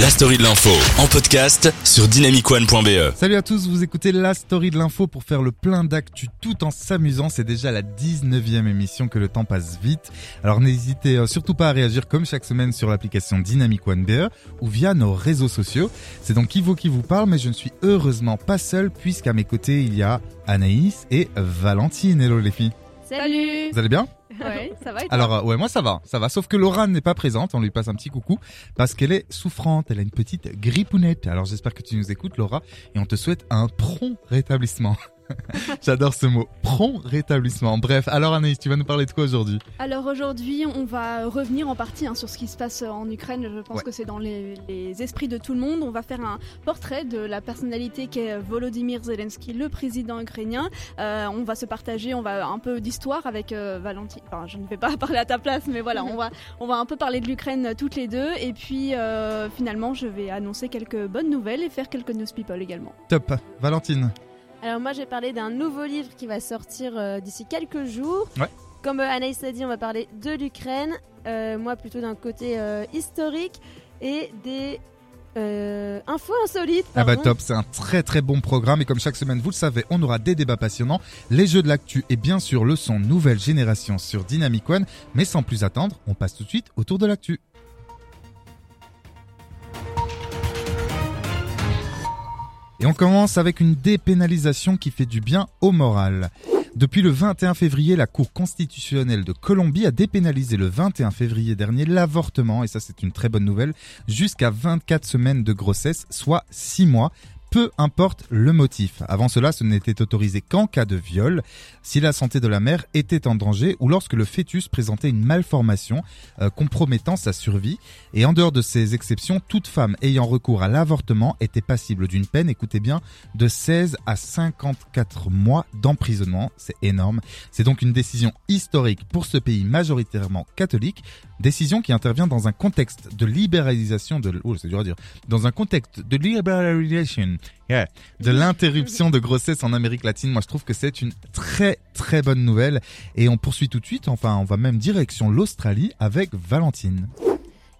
La story de l'info en podcast sur dynamicone.be. Salut à tous, vous écoutez la story de l'info pour faire le plein d'actu tout en s'amusant. C'est déjà la 19e émission que le temps passe vite. Alors n'hésitez euh, surtout pas à réagir comme chaque semaine sur l'application Dynamic One BE ou via nos réseaux sociaux. C'est donc Ivo qui vous parle, mais je ne suis heureusement pas seul puisqu'à mes côtés il y a Anaïs et Valentine. Hello les filles. Salut Vous allez bien? Ça va Alors euh, ouais moi ça va, ça va. Sauf que Laura n'est pas présente, on lui passe un petit coucou parce qu'elle est souffrante, elle a une petite grippounette. Alors j'espère que tu nous écoutes Laura et on te souhaite un prompt rétablissement. J'adore ce mot, prompt rétablissement. Bref, alors Anaïs, tu vas nous parler de quoi aujourd'hui? Alors aujourd'hui, on va revenir en partie hein, sur ce qui se passe en Ukraine. Je pense Ouais. que c'est dans les, les esprits de tout le monde. On va faire un portrait de la personnalité qu'est Volodymyr Zelensky, le président ukrainien. Euh, on va se partager, on va un peu d'histoire avec euh, Valentine. Enfin, je ne vais pas parler à ta place, mais voilà, on va, on va un peu parler de l'Ukraine toutes les deux. Et puis euh, finalement, je vais annoncer quelques bonnes nouvelles et faire quelques news people également. Top, Valentine. Alors moi j'ai parlé d'un nouveau livre qui va sortir euh, d'ici quelques jours. Ouais. Comme euh, Anaïs l'a dit, on va parler de l'Ukraine. Euh, moi plutôt d'un côté historique et des euh, infos insolites. Ah bah pardon. top, c'est un très très bon programme et comme chaque semaine vous le savez, on aura des débats passionnants, les jeux de l'actu et bien sûr le son nouvelle génération sur Dynamic One. Mais sans plus attendre, on passe tout de suite au tour de l'actu. Et on commence avec une dépénalisation qui fait du bien au moral. Depuis le 21 février, la Cour constitutionnelle de Colombie a dépénalisé le 21 février dernier l'avortement, et ça c'est une très bonne nouvelle, jusqu'à 24 semaines de grossesse, soit 6 mois. Peu importe le motif. Avant cela, ce n'était autorisé qu'en cas de viol, si la santé de la mère était en danger ou lorsque le fœtus présentait une malformation euh, compromettant sa survie. Et en dehors de ces exceptions, toute femme ayant recours à l'avortement était passible d'une peine, écoutez bien, de 16 à 54 mois d'emprisonnement. C'est énorme. C'est donc une décision historique pour ce pays majoritairement catholique, décision qui intervient dans un contexte de libéralisation de, oh, c'est dur à dire, dans un contexte de libéralisation, de l'interruption de grossesse en Amérique latine. Moi, je trouve que c'est une très très bonne nouvelle. Et on poursuit tout de suite, enfin, on va même direction l'Australie avec Valentine.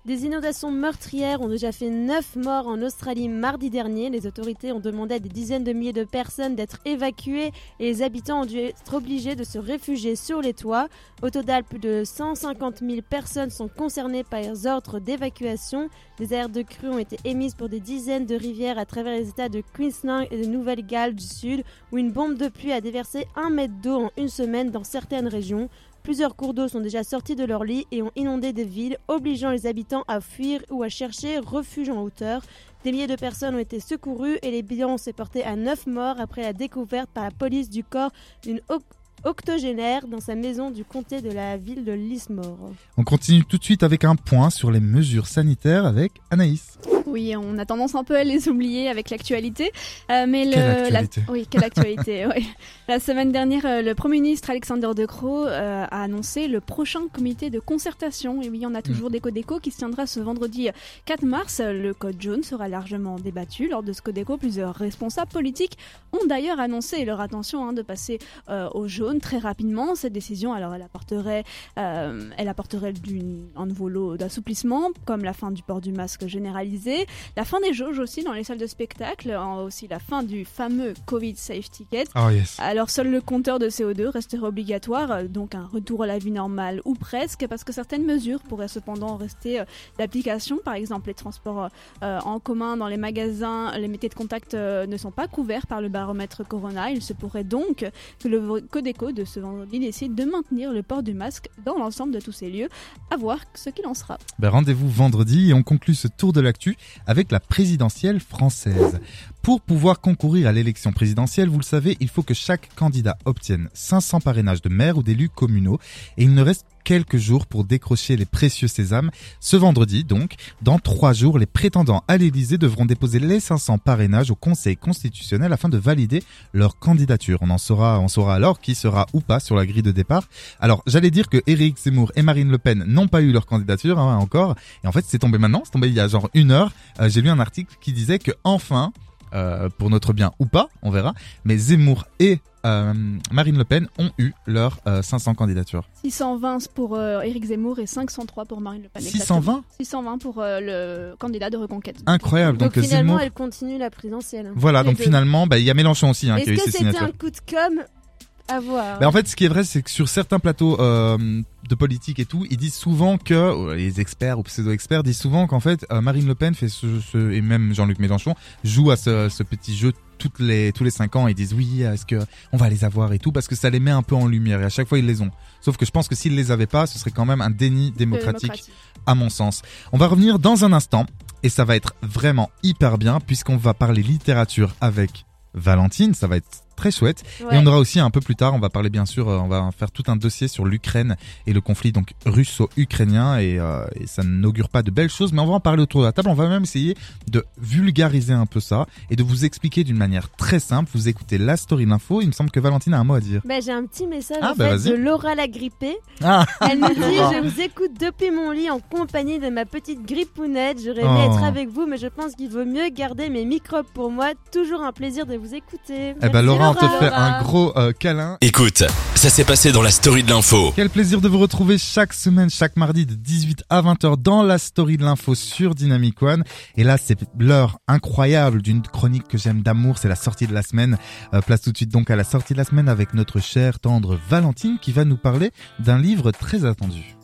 Des inondations meurtrières ont déjà fait 9 morts en Australie mardi dernier. Les autorités ont demandé à des dizaines de milliers de personnes d'être évacuées et les habitants ont dû être obligés de se réfugier sur les toits. Au total, plus de 150 000 personnes sont concernées par les ordres d'évacuation. Des aires de crue ont été émises pour des dizaines de rivières à travers les états de Queensland et de Nouvelle-Galles du Sud, où une bombe de pluie a déversé un mètre d'eau en une semaine dans certaines régions. Plusieurs cours d'eau sont déjà sortis de leur lit et ont inondé des villes, obligeant les habitants à fuir ou à chercher refuge en hauteur. Des milliers de personnes ont été secourues et les bilans s'est porté à 9 morts après la découverte par la police du corps d'une oc- octogénaire dans sa maison du comté de la ville de Lismore. On continue tout de suite avec un point sur les mesures sanitaires avec Anaïs. Oui, on a tendance un peu à les oublier avec l'actualité. Euh, mais le, Quelle actualité la, oui, quelle actualité. oui. La semaine dernière, euh, le Premier ministre Alexander De Croo euh, a annoncé le prochain comité de concertation. Et oui, on a toujours des Codeco qui se tiendra ce vendredi 4 mars. Le code jaune sera largement débattu. Lors de ce Codeco, plusieurs responsables politiques ont d'ailleurs annoncé leur intention hein, de passer euh, au jaune très rapidement. Cette décision, alors, elle apporterait, elle apporterait un nouveau lot d'assouplissement, comme la fin du port du masque généralisé, la fin des jauges aussi dans les salles de spectacle, aussi la fin du fameux Covid Safe Ticket. Oh yes. Alors seul le compteur de CO2 resterait obligatoire, euh, donc un retour à la vie normale ou presque, parce que certaines mesures pourraient cependant rester euh, d'application. Par exemple, les transports euh, en commun dans les magasins, les métiers de contact ne sont pas couverts par le baromètre Corona. Il se pourrait donc que le Codeco de ce vendredi décide de maintenir le port du masque dans l'ensemble de tous ces lieux. À voir ce qu'il en sera. Ben, rendez-vous vendredi et on conclut ce tour de l'actu avec la présidentielle française. Pour pouvoir concourir à l'élection présidentielle, vous le savez, il faut que chaque candidat obtienne 500 parrainages de maires ou d'élus communaux et il ne reste quelques jours pour décrocher les précieux sésames. Ce vendredi, donc, dans trois jours, les prétendants à l'Élysée devront déposer les 500 parrainages au Conseil constitutionnel afin de valider leur candidature. On en saura, on saura alors qui sera ou pas sur la grille de départ. Alors, j'allais dire que Éric Zemmour et Marine Le Pen n'ont pas eu leur candidature hein, encore. Et en fait, c'est tombé maintenant, c'est tombé il y a genre une heure. Euh, J'ai lu un article qui disait que enfin, euh, pour notre bien ou pas, on verra. Mais Zemmour et euh, Marine Le Pen ont eu leurs euh, 500 candidatures. 620 pour euh, Éric Zemmour et 503 pour Marine Le Pen. 620 620 pour euh, le candidat de Reconquête. Incroyable. Donc, Donc, finalement, Zemmour. elle continue la présidentielle. Voilà, donc deux. finalement, bah, il y a Mélenchon aussi hein, qui a eu Est-ce ses que c'était signatures. un coup de com' à voir Ben, en fait, ce qui est vrai, c'est que sur certains plateaux euh, de politique et tout, ils disent souvent que euh, les experts ou pseudo-experts disent souvent qu'en fait euh, Marine Le Pen fait ce, ce- et même Jean-Luc Mélenchon joue à ce, ce petit jeu toutes les tous les cinq ans. Ils disent oui, est-ce que on va les avoir et tout parce que ça les met un peu en lumière et à chaque fois ils les ont. Sauf que je pense que s'ils les avaient pas, ce serait quand même un déni démocratique à mon sens. On va revenir dans un instant et ça va être vraiment hyper bien puisqu'on va parler littérature avec Valentine. Ça va être très chouette. Ouais. Et on aura aussi un peu plus tard, on va parler bien sûr, euh, on va faire tout un dossier sur l'Ukraine et le conflit donc russo-ukrainien et, euh, et ça n'augure pas de belles choses, mais on va en parler autour de la table. On va même essayer de vulgariser un peu ça et de vous expliquer d'une manière très simple. Vous écoutez la story de l'info. Il me semble que Valentine a un mot à dire. Bah, j'ai un petit message Ah, en bah, fait, de Laura la grippée. Ah, Elle nous dit. Je vous écoute depuis mon lit en compagnie de ma petite grippounette. J'aurais aimé Oh. être avec vous, mais je pense qu'il vaut mieux garder mes microbes pour moi. Toujours un plaisir de vous écouter. eh ben Laura, te fait un gros euh, câlin. Écoute, ça s'est passé dans la story de l'info. Quel plaisir de vous retrouver chaque semaine, chaque mardi de 18 à 20h dans la story de l'info sur Dynamic One. Et là, c'est l'heure incroyable d'une chronique que j'aime d'amour, c'est la sortie de la semaine. Euh, place tout de suite donc à la sortie de la semaine avec notre chère tendre Valentine qui va nous parler d'un livre très attendu.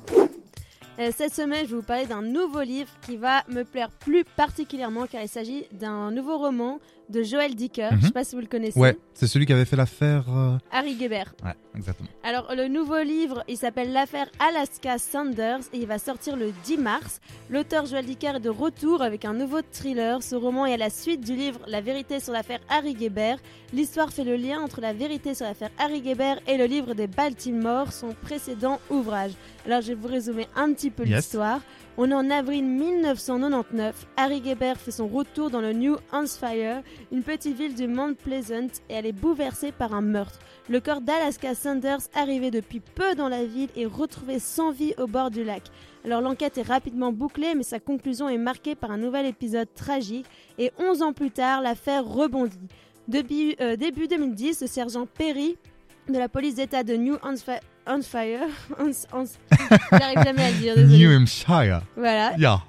Euh, Cette semaine, je vais vous parler d'un nouveau livre qui va me plaire plus particulièrement car il s'agit d'un nouveau roman de Joël Dicker. Mhm. Je sais pas si vous le connaissez. Ouais, c'est celui qui avait fait l'affaire... euh, Harry Guébert. Ouais, exactement. Alors, le nouveau livre, il s'appelle L'affaire Alaska Sanders et il va sortir le 10 mars. L'auteur Joël Dicker est de retour avec un nouveau thriller. Ce roman est à la suite du livre La vérité sur l'affaire Harry Guébert. L'histoire fait le lien entre la vérité sur l'affaire Harry Guébert et le livre des Baltimore, son précédent ouvrage. Alors, je vais vous résumer un petit peu Yes. l'histoire. On est en avril 1999. Harry Guébert fait son retour dans le New Hampshire, une petite ville du Mount Pleasant, et elle est bouleversée par un meurtre. Le corps d'Alaska Sanders, arrivé depuis peu dans la ville, est retrouvé sans vie au bord du lac. Alors l'enquête est rapidement bouclée, mais sa conclusion est marquée par un nouvel épisode tragique, et 11 ans plus tard, l'affaire rebondit. Début, euh, début 2010, le sergent Perry de la police d'État de New Hampshire... Hampshire Hans- Hans- J'arrive jamais à le dire, désolé. New Hampshire. Voilà, Yeah.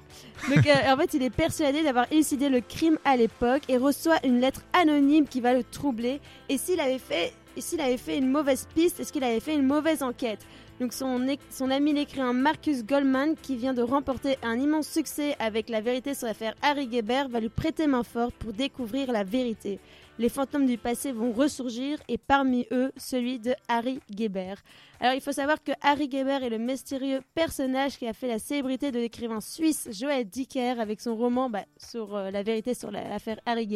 donc euh, en fait, il est persuadé d'avoir élucidé le crime à l'époque et reçoit une lettre anonyme qui va le troubler. Et s'il avait fait, s'il avait fait une mauvaise piste, est-ce qu'il avait fait une mauvaise enquête? Donc son, son ami l'écrivain Marcus Goldman, qui vient de remporter un immense succès avec la vérité sur l'affaire Harry Guébert, va lui prêter main forte pour découvrir la vérité. Les fantômes du passé vont ressurgir et parmi eux, celui de Harry Guébert. Alors il faut savoir que Harry Guébert est le mystérieux personnage qui a fait la célébrité de l'écrivain suisse Joël Dicker avec son roman bah, sur euh, la vérité sur la- l'affaire Harry.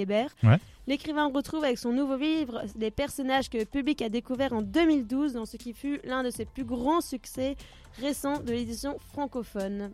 Ouais. L'écrivain retrouve avec son nouveau livre des personnages que le public a découverts en 2012 dans ce qui fut l'un de ses plus grands succès récents de l'édition francophone.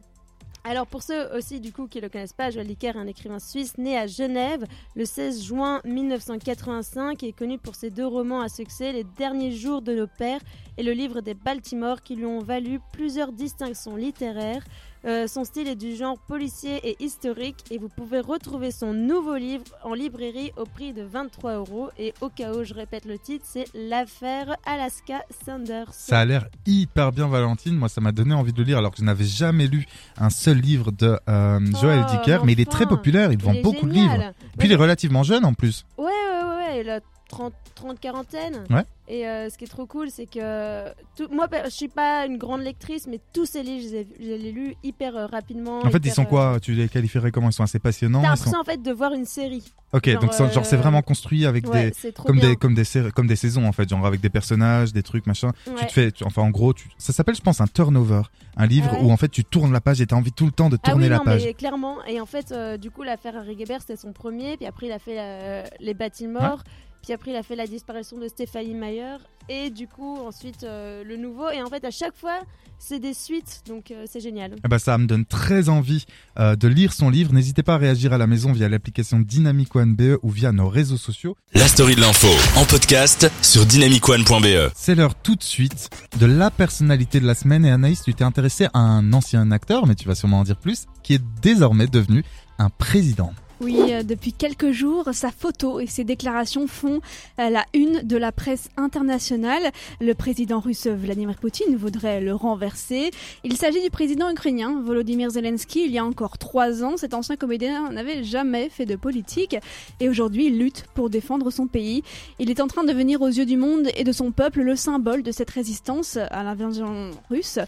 Alors pour ceux aussi du coup qui ne le connaissent pas, Joël Dicker est un écrivain suisse né à Genève le 16 juin 1985 et est connu pour ses deux romans à succès, Les derniers jours de nos pères et le livre des Baltimore qui lui ont valu plusieurs distinctions littéraires. Euh, son style est du genre policier et historique et vous pouvez retrouver son nouveau livre en librairie au prix de 23 euros. Et au cas où je répète le titre, c'est L'affaire Alaska Sanders. Ça a l'air hyper bien Valentine, moi ça m'a donné envie de le lire alors que je n'avais jamais lu un seul livre de euh, Joël Oh, Dicker, mais il est très populaire, il Il vend beaucoup de livres. Puis il est relativement jeune en plus. Ouais, ouais, ouais, ouais, il a 30, 30 quarantaine. Ouais. Et euh, ce qui est trop cool, c'est que tout, moi, je suis pas une grande lectrice, mais tous ces livres, je les ai, lus hyper euh, rapidement. En fait, ils sont euh, quoi Tu les qualifierais comment? Ils sont assez passionnants T'as l'impression sont... en fait de voir une série. Ok, genre, donc c'est- genre c'est euh, vraiment construit avec Ouais, des comme bien. des comme des comme des saisons en fait, genre avec des personnages, des trucs machin. Tu te fais tu- enfin en gros, tu... ça s'appelle je pense un turnover, un livre Ah ouais? où en fait tu tournes la page et t'as envie tout le temps de Ah tourner oui, la non, page. mais clairement. Et en fait, euh, du coup, l'affaire Harry Guébert, c'était son premier. Puis après, il a fait euh, les Baltimore. Puis après, il a fait la disparition de Stéphanie Meyer. Et du coup, ensuite, euh, le nouveau. Et en fait, à chaque fois, c'est des suites. Donc, euh, c'est génial. Eh ben, ça me donne très envie euh, de lire son livre. N'hésitez pas à réagir à la maison via l'application Dynamic One BE ou via nos réseaux sociaux. La story de l'info en podcast sur dynamicone.be. C'est l'heure tout de suite de la personnalité de la semaine. Et Anaïs, tu t'es intéressé à un ancien acteur, mais tu vas sûrement en dire plus, qui est désormais devenu un président. Oui, euh, depuis quelques jours, sa photo et ses déclarations font euh, la une de la presse internationale. Le président russe Vladimir Poutine voudrait le renverser. Il s'agit du président ukrainien Volodymyr Zelensky. Il y a encore trois ans, cet ancien comédien n'avait jamais fait de politique et aujourd'hui il lutte pour défendre son pays. Il est en train de devenir aux yeux du monde et de son peuple le symbole de cette résistance à l'invasion russe.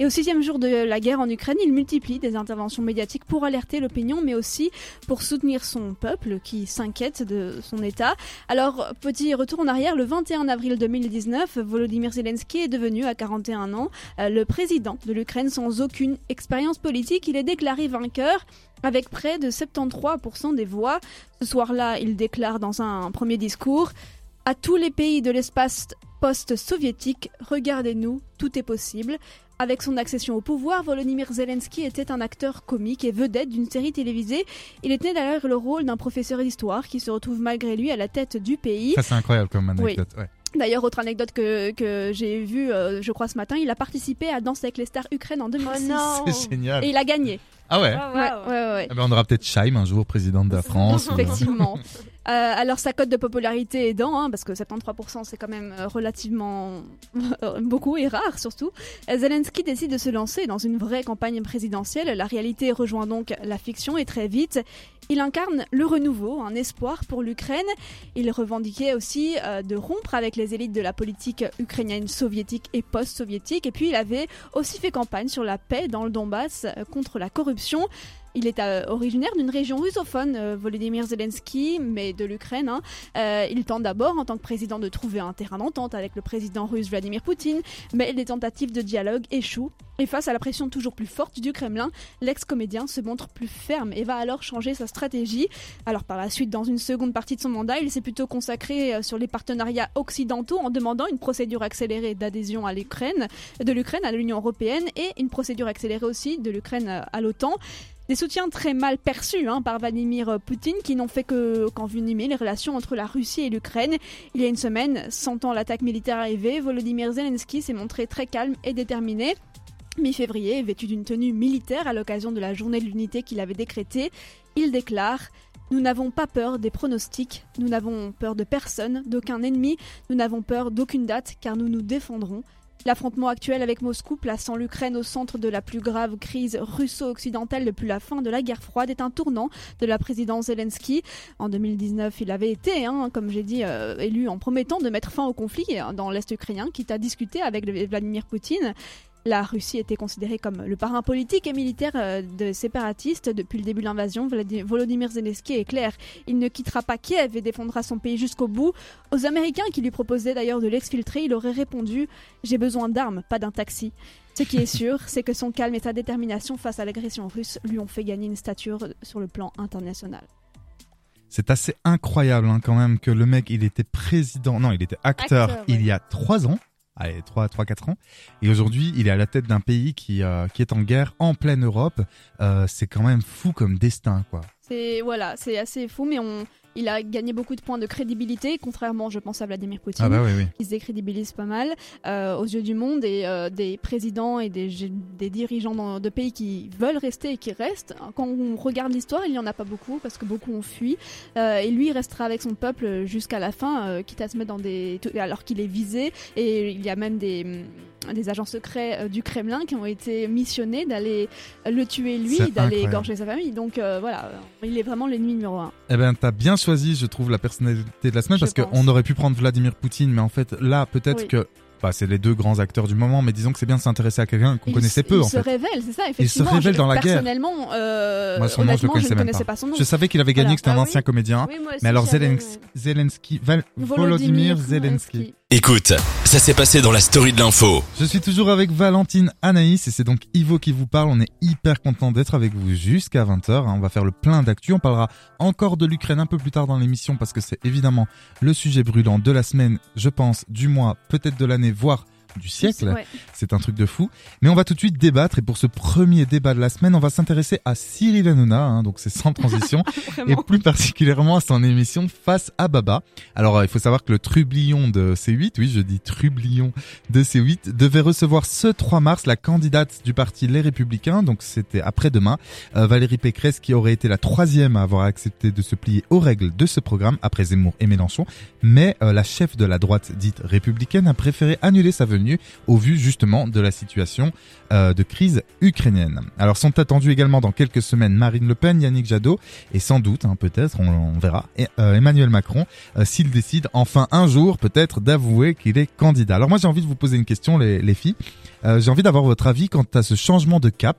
Et au sixième jour de la guerre en Ukraine, il multiplie des interventions médiatiques pour alerter l'opinion, mais aussi pour soutenir soutenir son peuple qui s'inquiète de son état. Alors, petit retour en arrière, le 21 avril 2019, Volodymyr Zelensky est devenu à 41 ans euh, le président de l'Ukraine sans aucune expérience politique. Il est déclaré vainqueur avec près de 73% des voix. Ce soir-là, il déclare dans un premier discours à tous les pays de l'espace post-soviétique, regardez-nous, tout est possible. Avec son accession au pouvoir, Volodymyr Zelensky était un acteur comique et vedette d'une série télévisée. Il était d'ailleurs le rôle d'un professeur d'histoire qui se retrouve malgré lui à la tête du pays. Ça c'est incroyable comme anecdote. D'ailleurs, autre anecdote que, que j'ai vue, euh, je crois, ce matin, il a participé à Danse avec les stars Ukraine en 2006. c'est génial. Et il a gagné. Ah ouais, ouais, ouais, ouais. Eh ben, on aura peut-être Scheim un jour, présidente de la France. Effectivement. Euh, alors sa cote de popularité aidant, hein, parce que 73% c'est quand même euh, relativement beaucoup et rare surtout, Zelensky décide de se lancer dans une vraie campagne présidentielle. La réalité rejoint donc la fiction et très vite, il incarne le renouveau, un espoir pour l'Ukraine. Il revendiquait aussi euh, de rompre avec les élites de la politique ukrainienne soviétique et post-soviétique. Et puis il avait aussi fait campagne sur la paix dans le Donbass contre la corruption. Il est euh, originaire d'une région russophone, euh, Volodymyr Zelensky, mais de l'Ukraine. Hein. Euh, il tente d'abord, en tant que président, de trouver un terrain d'entente avec le président russe Vladimir Poutine, mais les tentatives de dialogue échouent. Et face à la pression toujours plus forte du Kremlin, l'ex-comédien se montre plus ferme et va alors changer sa stratégie. Alors par la suite, dans une seconde partie de son mandat, il s'est plutôt consacré sur les partenariats occidentaux en demandant une procédure accélérée d'adhésion de l'Ukraine à l'Union européenne et une procédure accélérée aussi de l'Ukraine à l'OTAN. Des soutiens très mal perçus hein, par Vladimir Poutine qui n'ont fait que qu'envenimer les relations entre la Russie et l'Ukraine. Il y a une semaine, sentant l'attaque militaire arriver, Volodymyr Zelensky s'est montré très calme et déterminé. Mi-février, vêtu d'une tenue militaire à l'occasion de la journée de l'unité qu'il avait décrétée, il déclare nous n'avons pas peur des pronostics, nous n'avons peur de personne, d'aucun ennemi, nous n'avons peur d'aucune date car nous nous défendrons. L'affrontement actuel avec Moscou, plaçant l'Ukraine au centre de la plus grave crise russo-occidentale depuis la fin de la guerre froide, est un tournant de la présidence Zelensky. En 2019, il avait été, hein, comme j'ai dit, euh, élu en promettant de mettre fin au conflit dans l'Est ukrainien, quitte à discuter avec Vladimir Poutine. La Russie était considérée comme le parrain politique et militaire euh, de séparatistes depuis le début de l'invasion. Volodymyr Zelensky est clair, il ne quittera pas Kiev et défendra son pays jusqu'au bout. Aux Américains qui lui proposaient d'ailleurs de l'exfiltrer, il aurait répondu J'ai besoin d'armes, pas d'un taxi. Ce qui est sûr, c'est que son calme et sa détermination face à l'agression russe lui ont fait gagner une stature sur le plan international. C'est assez incroyable hein, quand même que le mec, il était président, non, il était acteur, il y a trois ans allez, 3 3 4 ans et aujourd'hui, il est à la tête d'un pays qui euh, qui est en guerre en pleine Europe. Euh, c'est quand même fou comme destin quoi. C'est voilà, c'est assez fou mais on il a gagné beaucoup de points de crédibilité, contrairement, je pense, à Vladimir Poutine. Ah bah oui, oui. Il se décrédibilise pas mal euh, aux yeux du monde et euh, des présidents et des, des dirigeants de pays qui veulent rester et qui restent. Quand on regarde l'histoire, il n'y en a pas beaucoup parce que beaucoup ont fui. Euh, et lui, il restera avec son peuple jusqu'à la fin, quitte à se mettre dans des. alors qu'il est visé. Et il y a même des des agents secrets euh, du Kremlin qui ont été missionnés d'aller le tuer lui, d'aller égorger sa famille. Donc euh, voilà, il est vraiment l'ennemi numéro un. Eh ben, t'as bien choisi, je trouve, la personnalité de la semaine parce qu'on aurait pu prendre Vladimir Poutine, mais en fait, là, peut-être que bah, c'est les deux grands acteurs du moment, mais disons que c'est bien de s'intéresser à quelqu'un qu'on connaissait peu. Il en se révèle, c'est ça, effectivement. Il se révèle dans la guerre. Personnellement, euh, moi, son nom, je, ne connaissais pas. son nom. Je savais qu'il avait gagné, que c'était un ah ancien comédien. mais alors Zelensky, Zelensky Volodymyr Zelensky. Écoute, ça s'est passé dans la story de l'info. Je suis toujours avec Valentine Anaïs et c'est donc Ivo qui vous parle. On est hyper content d'être avec vous jusqu'à 20h. Hein. On va faire le plein d'actu. On parlera encore de l'Ukraine un peu plus tard dans l'émission parce que c'est évidemment le sujet brûlant de la semaine, je pense, du mois, peut-être de l'année, voire du siècle. Ouais. C'est un truc de fou. Mais on va tout de suite débattre et pour ce premier débat de la semaine, on va s'intéresser à Cyril Hanouna, hein, donc c'est sans transition, et plus particulièrement à son émission Face à Baba. Alors euh, il faut savoir que le trublion de C8, oui je dis trublion de C8, devait recevoir ce 3 mars la candidate du parti Les Républicains, donc c'était après-demain, euh, Valérie Pécresse qui aurait été la troisième à avoir accepté de se plier aux règles de ce programme après Zemmour et Mélenchon, mais euh, la chef de la droite dite républicaine a préféré annuler sa venue au vu justement de la situation euh, de crise ukrainienne. Alors sont attendus également dans quelques semaines Marine Le Pen, Yannick Jadot et sans doute, hein, peut-être, on, verra, euh, Emmanuel Macron, euh, s'il décide enfin un jour peut-être d'avouer qu'il est candidat. Alors moi j'ai envie de vous poser une question les, les filles. J'ai envie d'avoir votre avis quant à ce changement de cap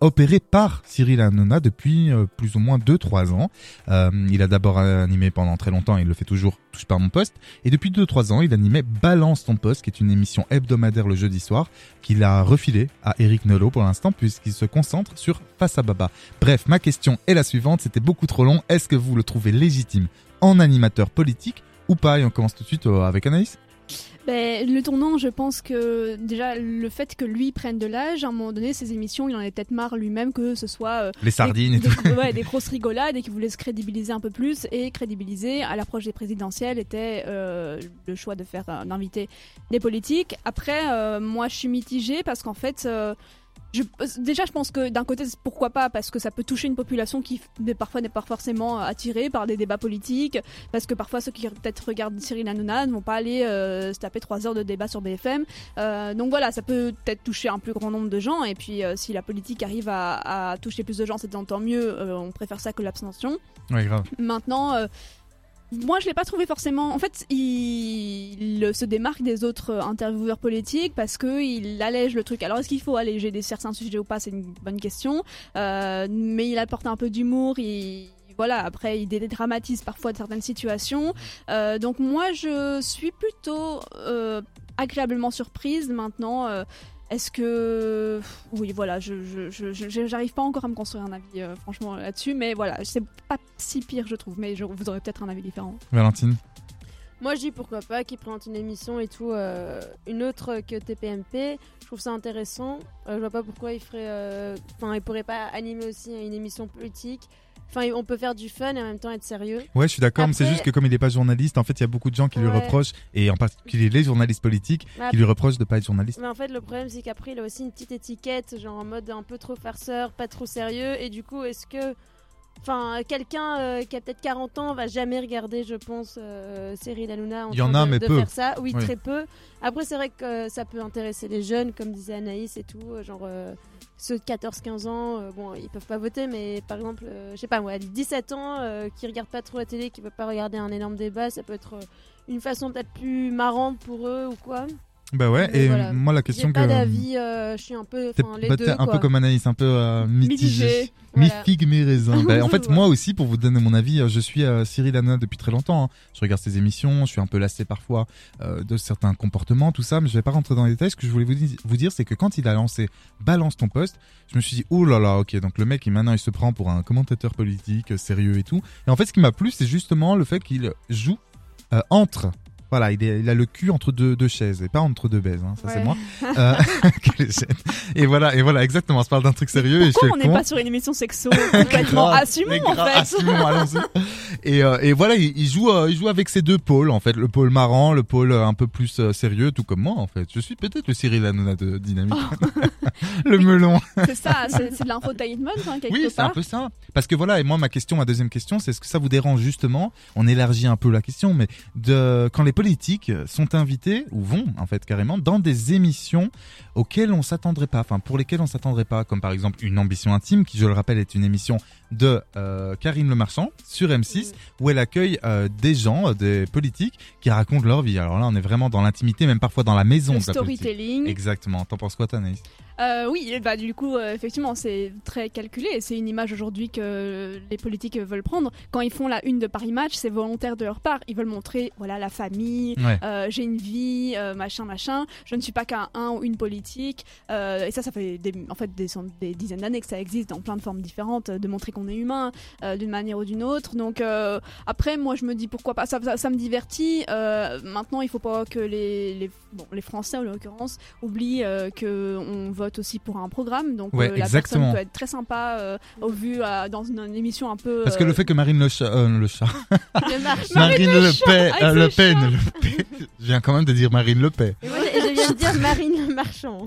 opéré par Cyril Hanouna depuis euh, plus ou moins 2-3 ans. Euh, il a d'abord animé pendant très longtemps, il le fait toujours, touche pas à mon poste, et depuis 2-3 ans, il animait Balance ton poste, qui est une émission hebdomadaire le jeudi soir, qu'il a refilé à Eric Nolot pour l'instant, puisqu'il se concentre sur Face à Baba. Bref, ma question est la suivante, c'était beaucoup trop long, est-ce que vous le trouvez légitime en animateur politique ou pas? Et on commence tout de suite euh, avec Anaïs. Ben, le tournant, je pense que déjà le fait que lui prenne de l'âge, à un moment donné, ses émissions, il en est peut-être marre lui-même que ce soit euh, Les sardines et des, tout. des- ouais, des grosses rigolades et qu'il voulait se crédibiliser un peu plus et crédibiliser à l'approche des présidentielles était euh, le choix de faire euh, d'inviter des politiques. Après, euh, moi, je suis mitigée parce qu'en fait. Euh, je, déjà, je pense que d'un côté, pourquoi pas, parce que ça peut toucher une population qui parfois n'est pas forcément euh, attirée par des débats politiques, parce que parfois ceux qui peut-être regardent Cyril Hanouna ne vont pas aller euh, se taper trois heures de débat sur BFM. Euh, donc voilà, ça peut peut-être toucher un plus grand nombre de gens, et puis euh, si la politique arrive à, à toucher plus de gens, c'est tant mieux, on préfère ça que l'abstention. Ouais, grave. Maintenant, moi je l'ai pas trouvé forcément. En fait, il, il se démarque des autres euh, intervieweurs politiques parce que il allège le truc. Alors est-ce qu'il faut alléger des certains sujets ou pas? C'est une bonne question. Euh, mais il apporte un peu d'humour. Il voilà, après il dédramatise parfois certaines situations. Euh, donc moi je suis plutôt euh, agréablement surprise maintenant. euh, est-ce que oui voilà je je- je- je- j'arrive pas encore à me construire un avis euh, franchement là-dessus mais voilà c'est pas si pire je trouve mais je, vous aurez peut-être un avis différent Valentine. Moi, je dis pourquoi pas qu'il présente une émission et tout, euh, une autre que TPMP. Je trouve ça intéressant. Euh, je vois pas pourquoi il ferait. euh, Enfin, il pourrait pas animer aussi une émission politique. Enfin, on peut faire du fun et en même temps être sérieux. Ouais, je suis d'accord, mais c'est juste que comme il n'est pas journaliste, en fait, il y a beaucoup de gens qui lui reprochent, et en particulier les journalistes politiques, qui lui reprochent de pas être journaliste. Mais en fait, le problème, c'est qu'après, il a aussi une petite étiquette, genre en mode un peu trop farceur, pas trop sérieux. Et du coup, est-ce que. Enfin, quelqu'un euh, qui a peut-être 40 ans va jamais regarder, je pense, euh, Cyril Hanouna en Il y en train a, de, mais de peu. faire ça. Oui, Oui. très peu. Après, c'est vrai que euh, ça peut intéresser les jeunes, comme disait Anaïs et tout. euh, Genre, ceux de 14-15 ans, euh, bon, ils peuvent pas voter, mais par exemple, euh, je sais pas, moi, 17 ans, euh, qui regardent pas trop la télé, qui peuvent pas regarder un énorme débat, ça peut être une façon peut-être plus marrante pour eux ou quoi. Bah ouais, Mais et voilà. moi la question que. pas d'avis, euh, je suis un peu. Les bah, deux. un quoi. peu comme Anaïs, un peu euh, mitigé. mitigé Mi Voilà. figue, mi raisin. Bah, en fait, moi aussi, pour vous donner mon avis, euh, je suis euh, Cyril Hanouna depuis très longtemps. hein. Je regarde ses émissions, je suis un peu lassé parfois euh, de certains comportements, tout ça, mais je vais pas rentrer dans les détails. Ce que je voulais vous, di- vous dire, c'est que quand il a lancé Balance ton poste, je me suis dit, oh là là, ok, donc le mec, il, maintenant, il se prend pour un commentateur politique, sérieux et tout. Et en fait, ce qui m'a plu, c'est justement le fait qu'il joue entre. Voilà, il, est- il a le cul entre deux, deux chaises et pas entre deux baises, hein, ça c'est moi. Euh, et voilà, et voilà, exactement. On se parle d'un truc sérieux et je fais pourquoi on le n'est pas sur une émission sexo complètement assumons en fait? Assumons, allons-y. Et, euh, et voilà, il, il joue, euh, il joue avec ces deux pôles en fait, le pôle marrant, le pôle un peu plus sérieux, tout comme moi en fait. Je suis peut-être le Cyril Hanouna de Dynamique, le Oui. melon. c'est ça c'est de l'infotainment hein, quelque Oui, c'est un peu ça. Parce que voilà, et moi ma question, ma deuxième question, c'est est-ce que ça vous dérange justement? On élargit un peu la question, mais de quand les politiques sont invités ou vont en fait carrément dans des émissions auxquelles on s'attendrait pas, enfin pour lesquelles on s'attendrait pas, comme par exemple une ambition intime, qui je le rappelle est une émission de euh, Karine Le Marchand sur M6 où elle accueille euh, des gens, euh, des politiques qui racontent leur vie. Alors là, on est vraiment dans l'intimité, même parfois dans la maison le de la politique. storytelling Exactement. T'en penses quoi, Tanaïs Euh, oui, bah, du coup, euh, effectivement, c'est très calculé. et C'est une image aujourd'hui que les politiques veulent prendre. Quand ils font la une de Paris Match, c'est volontaire de leur part. Ils veulent montrer voilà, la famille, Ouais. euh, j'ai une vie, euh, machin, machin. Je ne suis pas qu'un un ou une politique. Euh, et ça, ça fait des, en fait des, dizaines d'années que ça existe dans plein de formes différentes, euh, de montrer qu'on est humain euh, d'une manière ou d'une autre. Donc euh, après, moi, je me dis pourquoi pas. Ça, ça, ça me divertit. Euh, maintenant, il faut pas que les, les, bon, les Français, en l'occurrence, oublient que on vote aussi pour un programme. Donc Ouais, euh, la exactement. personne peut être très sympa euh, au vu euh, dans une, une émission un peu. Parce que le euh, fait que Marine Le Chat, euh, le chat. Marine Le Pen, Le Pen, Le Pen. je viens quand même de dire Marine Le Pen. Et moi, je viens de dire Marine le Marchand.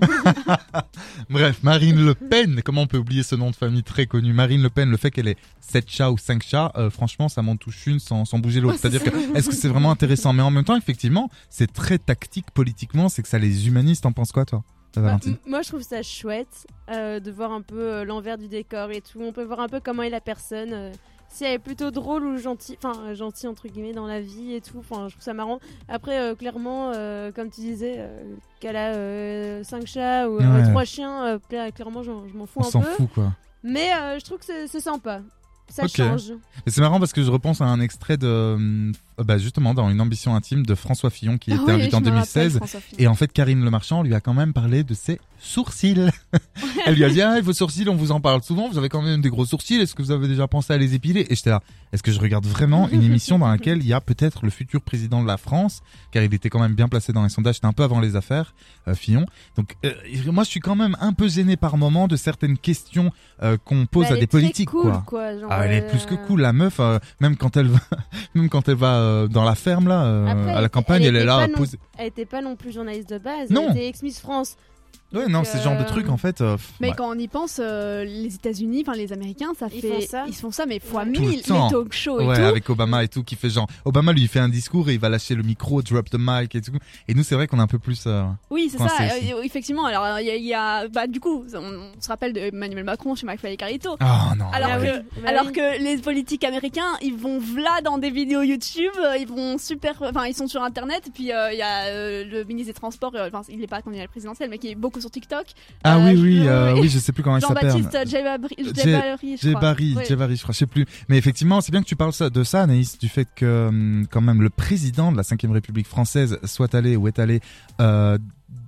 Bref, Marine Le Pen, comment on peut oublier ce nom de famille très connu? Marine Le Pen, le fait qu'elle ait 7 chats ou 5 chats, euh, franchement, ça m'en touche une sans, sans bouger l'autre. C'est-à-dire que, est-ce que c'est vraiment intéressant? Mais en même temps, effectivement, c'est très tactique politiquement, c'est que ça les humanise. T'en penses quoi, toi, Valentine m- moi, je trouve ça chouette euh, de voir un peu euh, l'envers du décor et tout. On peut voir un peu comment est la personne. euh, si elle est plutôt drôle ou gentille, enfin gentille entre guillemets dans la vie et tout. Enfin, je trouve ça marrant. Après, clairement, comme tu disais, qu'elle a 5 chats ou Ouais. 3 chiens, cla- clairement, je m'en fous On un s'en peu. fout, quoi. Mais je trouve que c'est- sympa. Ça change. Et c'est marrant parce que je repense à un extrait de, euh, bah justement, dans une ambition intime de François Fillon qui ah était oui, invité en me rappelle, 2016. François Fillon. Et en fait, Karine Le Marchand lui a quand même parlé de ses sourcils. Elle lui a dit, ah, vos sourcils, on vous en parle souvent, vous avez quand même des gros sourcils, est-ce que vous avez déjà pensé à les épiler? Et j'étais là, est-ce que je regarde vraiment une émission dans laquelle il y a peut-être le futur président de la France, car il était quand même bien placé dans les sondages, c'était un peu avant les affaires, euh, Fillon. Donc, euh, moi, je suis quand même un peu gêné par moment de certaines questions euh, qu'on pose Bah, à elle des politiques, cool, quoi. genre, Ah, elle est euh, plus que cool, la meuf, euh, même quand elle va, même quand elle va euh, dans la ferme là, euh, Après, à la campagne, elle, elle est là pas à non- poser. Elle était pas non plus journaliste de base. Non. Elle était ex-Miss France. Ouais, non, c'est ce genre de truc en fait. euh, Mais ouais. quand on y pense, euh, les États-Unis, enfin les Américains, ça Ils fait font ça. ils font ça mais fois. Tout le mille temps. les talk shows et Ouais, tout. avec Obama et tout, qui fait genre. Obama lui il fait un discours et il va lâcher le micro, drop the mic et tout. Et nous, c'est vrai qu'on est un peu plus. euh, Oui, c'est ça. euh, effectivement, alors il y, a- il y a bah du coup, on, on se rappelle de Emmanuel Macron chez McFly et Carlito. Ah non. Alors Ah que. Bah alors que les politiques américains, ils vont v'là dans des vidéos YouTube, euh, ils vont super, enfin ils sont sur Internet. et Puis euh, il y a euh, le ministre des Transports, euh, enfin il n'est pas candidat présidentiel, mais qui est beaucoup sur TikTok. Ah Euh, oui, je- oui, oui, euh, oui. je sais plus comment il s'appelle. Jean-Baptiste Djebari, je crois. Barry, je crois, je sais plus. Mais effectivement, c'est bien que tu parles de ça, Anaïs, du fait que hum, quand même le président de la 5 République française soit allé ou est allé euh,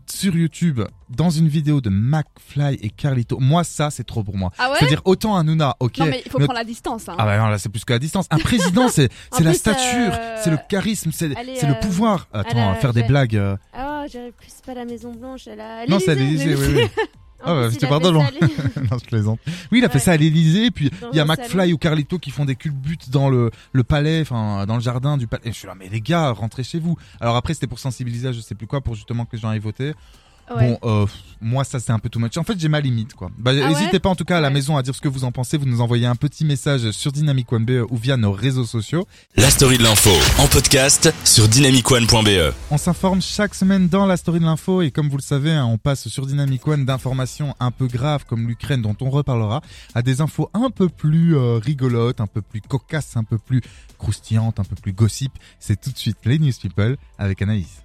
sur YouTube dans une vidéo de McFly et Carlito. Moi, ça, c'est trop pour moi. Ah ouais? C'est-à-dire autant Hanouna, ok. Non mais il faut mais- prendre la distance. Hein. Ah bah non, là c'est plus que la distance. Un président, c'est la stature, euh, c'est le charisme, c'est elle est, c'est le pouvoir. Attends, faire des blagues. euh, J'arrive plus, c'est pas la Maison Blanche, elle a. Non, c'est à l'Élysée. oui, oui. Ah bah, plus, c'était il a pardon, fait loin. ça à l'Élysée. non, je plaisante. Oui, il a fait ça à l'Élysée, puis il y a McFly salon. ou Carlito qui font des culbutes dans le, le palais, enfin, dans le jardin du palais. Et je suis là, mais les gars, rentrez chez vous. Alors après, c'était pour sensibiliser à je sais plus quoi, pour justement que les gens aillent voter. Ouais. Bon, euh, moi, ça, c'est un peu too much. En fait, j'ai ma limite, quoi. Bah, Ah ouais n'hésitez pas, en tout cas, à la Ouais. maison à dire ce que vous en pensez. Vous nous envoyez un petit message sur Dynamic One BE ou via nos réseaux sociaux. La story de l'info en podcast sur dynamicone.be. On s'informe chaque semaine dans la story de l'info et comme vous le savez, hein, on passe sur Dynamic One d'informations un peu graves comme l'Ukraine dont on reparlera à des infos un peu plus euh, rigolotes, un peu plus cocasses, un peu plus croustillantes, un peu plus gossip. C'est tout de suite les News People avec Anaïs.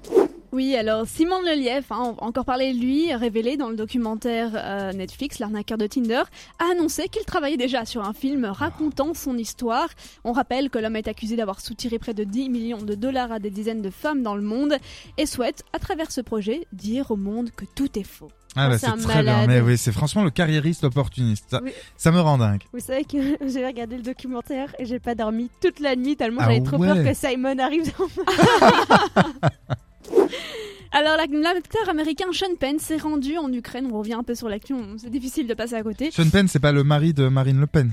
Oui, alors Simon Lelièvre, hein, on va encore parler de lui, révélé dans le documentaire euh, Netflix, l'arnaqueur de Tinder, a annoncé qu'il travaillait déjà sur un film racontant son histoire. On rappelle que l'homme est accusé d'avoir soutiré près de 10 millions de dollars à des dizaines de femmes dans le monde et souhaite, à travers ce projet, dire au monde que tout est faux. Ah bah c'est très bien, malade. mais oui, c'est franchement le carriériste opportuniste. Ça, Oui. ça me rend dingue. Vous savez que j'ai regardé le documentaire et j'ai pas dormi toute la nuit tellement Ah j'avais trop ouais. peur que Simon arrive dans Alors la- l'acteur américain Sean Penn s'est rendu en Ukraine, on revient un peu sur l'actu, on- c'est difficile de passer à côté. Sean Penn, c'est pas le mari de Marine Le Pen.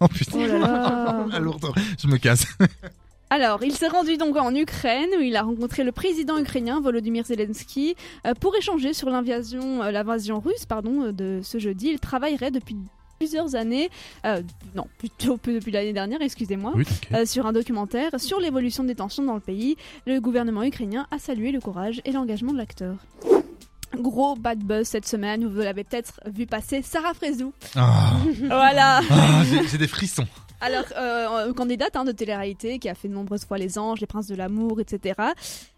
Oh putain. Oh là là. La lourdeur. Je me casse. Alors, il s'est rendu donc en Ukraine où il a rencontré le président ukrainien Volodymyr Zelensky euh, pour échanger sur l'invasion, euh, l'invasion russe, pardon, euh, de ce jeudi. Il travaillerait depuis plusieurs années, euh, non, plutôt depuis l'année dernière, excusez-moi. Oui, euh, sur un documentaire sur l'évolution des tensions dans le pays, le gouvernement ukrainien a salué le courage et l'engagement de l'acteur. Gros bad buzz cette semaine, vous l'avez peut-être vu passer, Sarah Frézou. Ah, Voilà Ah, j'ai des frissons. alors, euh, candidate hein, de télé-réalité qui a fait de nombreuses fois Les Anges, Les Princes de l'amour, etc.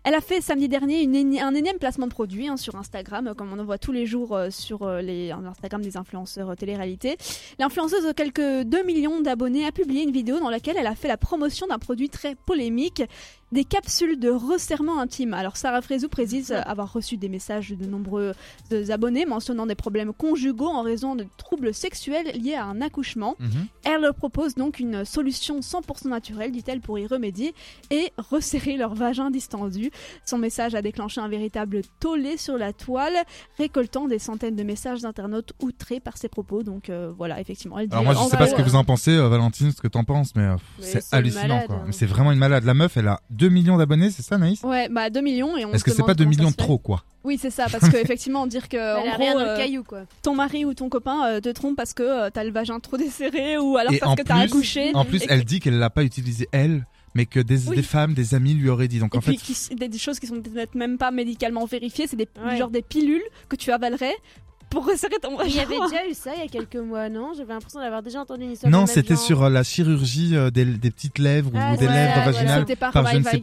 Elle a fait samedi dernier une éni- un énième placement de produit hein, sur Instagram, comme on en voit tous les jours euh, sur euh, les Instagram des influenceurs euh, télé-réalité. L'influenceuse de quelques 2 millions d'abonnés a publié une vidéo dans laquelle elle a fait la promotion d'un produit très polémique, des capsules de resserrement intime. Alors Sarah Frézou précise avoir reçu des messages de nombreux abonnés mentionnant des problèmes conjugaux en raison de troubles sexuels liés à un accouchement. Mhm. Elle leur propose donc une solution 100% naturelle, dit-elle, pour y remédier et resserrer leur vagin distendu. Son message a déclenché un véritable tollé sur la toile, récoltant des centaines de messages d'internautes outrés par ses propos. Donc euh, voilà, effectivement, elle dit. Alors moi je sais pas ce que vous en pensez, euh, Valentine, ce que t'en penses, mais euh, Mais c'est hallucinant malade, quoi. hein. Mais c'est vraiment une malade. La meuf, elle a 2 millions d'abonnés, c'est ça, Naïs? Ouais, bah 2 millions et on Est-ce que c'est pas 2 comment ça millions de trop quoi? Oui, c'est ça, parce qu'effectivement, dire que en a rien gros, dans le euh, caillou, quoi. ton mari ou ton copain euh, te trompe parce que euh, t'as le vagin trop desserré ou alors Et parce que t'as accouché. En plus, et elle dit qu'elle l'a pas utilisé elle, mais que des, Oui. des femmes, des amis lui auraient dit. Donc Et en puis fait, qui des, des choses qui sont peut-être même pas médicalement vérifiées, c'est des Ouais. genre des pilules que tu avalerais pour resserrer ton Il y avait déjà eu ça il y a quelques mois, non? J'avais l'impression d'avoir déjà entendu une histoire. non, c'était sur euh, la chirurgie euh, des, des petites lèvres Ah, ou des ouais, lèvres ouais, vaginales C'était par par je ne Maïva sais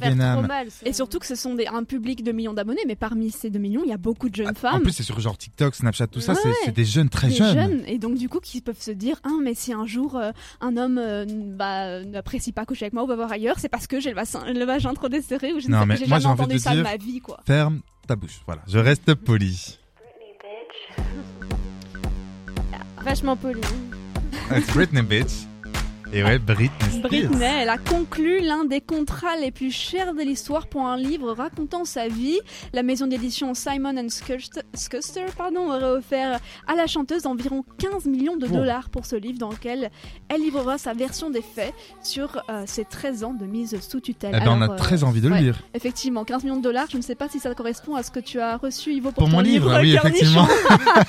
plus mal, ça. Et surtout que ce sont des, un public de millions d'abonnés, mais parmi ces 2 millions, il y a beaucoup de jeunes En femmes. plus, c'est sur genre TikTok, Snapchat, tout ça, Ouais. c'est- des jeunes très des jeunes. et donc du coup qui peuvent se dire ah mais si un jour euh, un homme euh, bah, n'apprécie pas coucher avec moi ou va voir ailleurs c'est parce que j'ai le, vagin- le vagin trop desserré ou je ne Non, sais- mais j'ai moi, jamais j'ai envie entendu de ça de dire- ma vie quoi Ferme ta bouche. Voilà, je reste poli. Vachement poli. Britney, bitch. Et ouais, Britney Spears. Britney, elle a conclu l'un des contrats les plus chers de l'histoire pour un livre racontant sa vie. La maison d'édition Simon Schuster, pardon, aurait offert à la chanteuse environ 15 millions de dollars pour ce livre dans lequel elle livrera sa version des faits sur euh, ses 13 ans de mise sous tutelle. Eh ben, on a Alors, euh, très envie de le ouais. lire. Effectivement, 15 millions de dollars, je ne sais pas si ça correspond à ce que tu as reçu, Ivo, pour, Pour ton mon livre, oui, effectivement.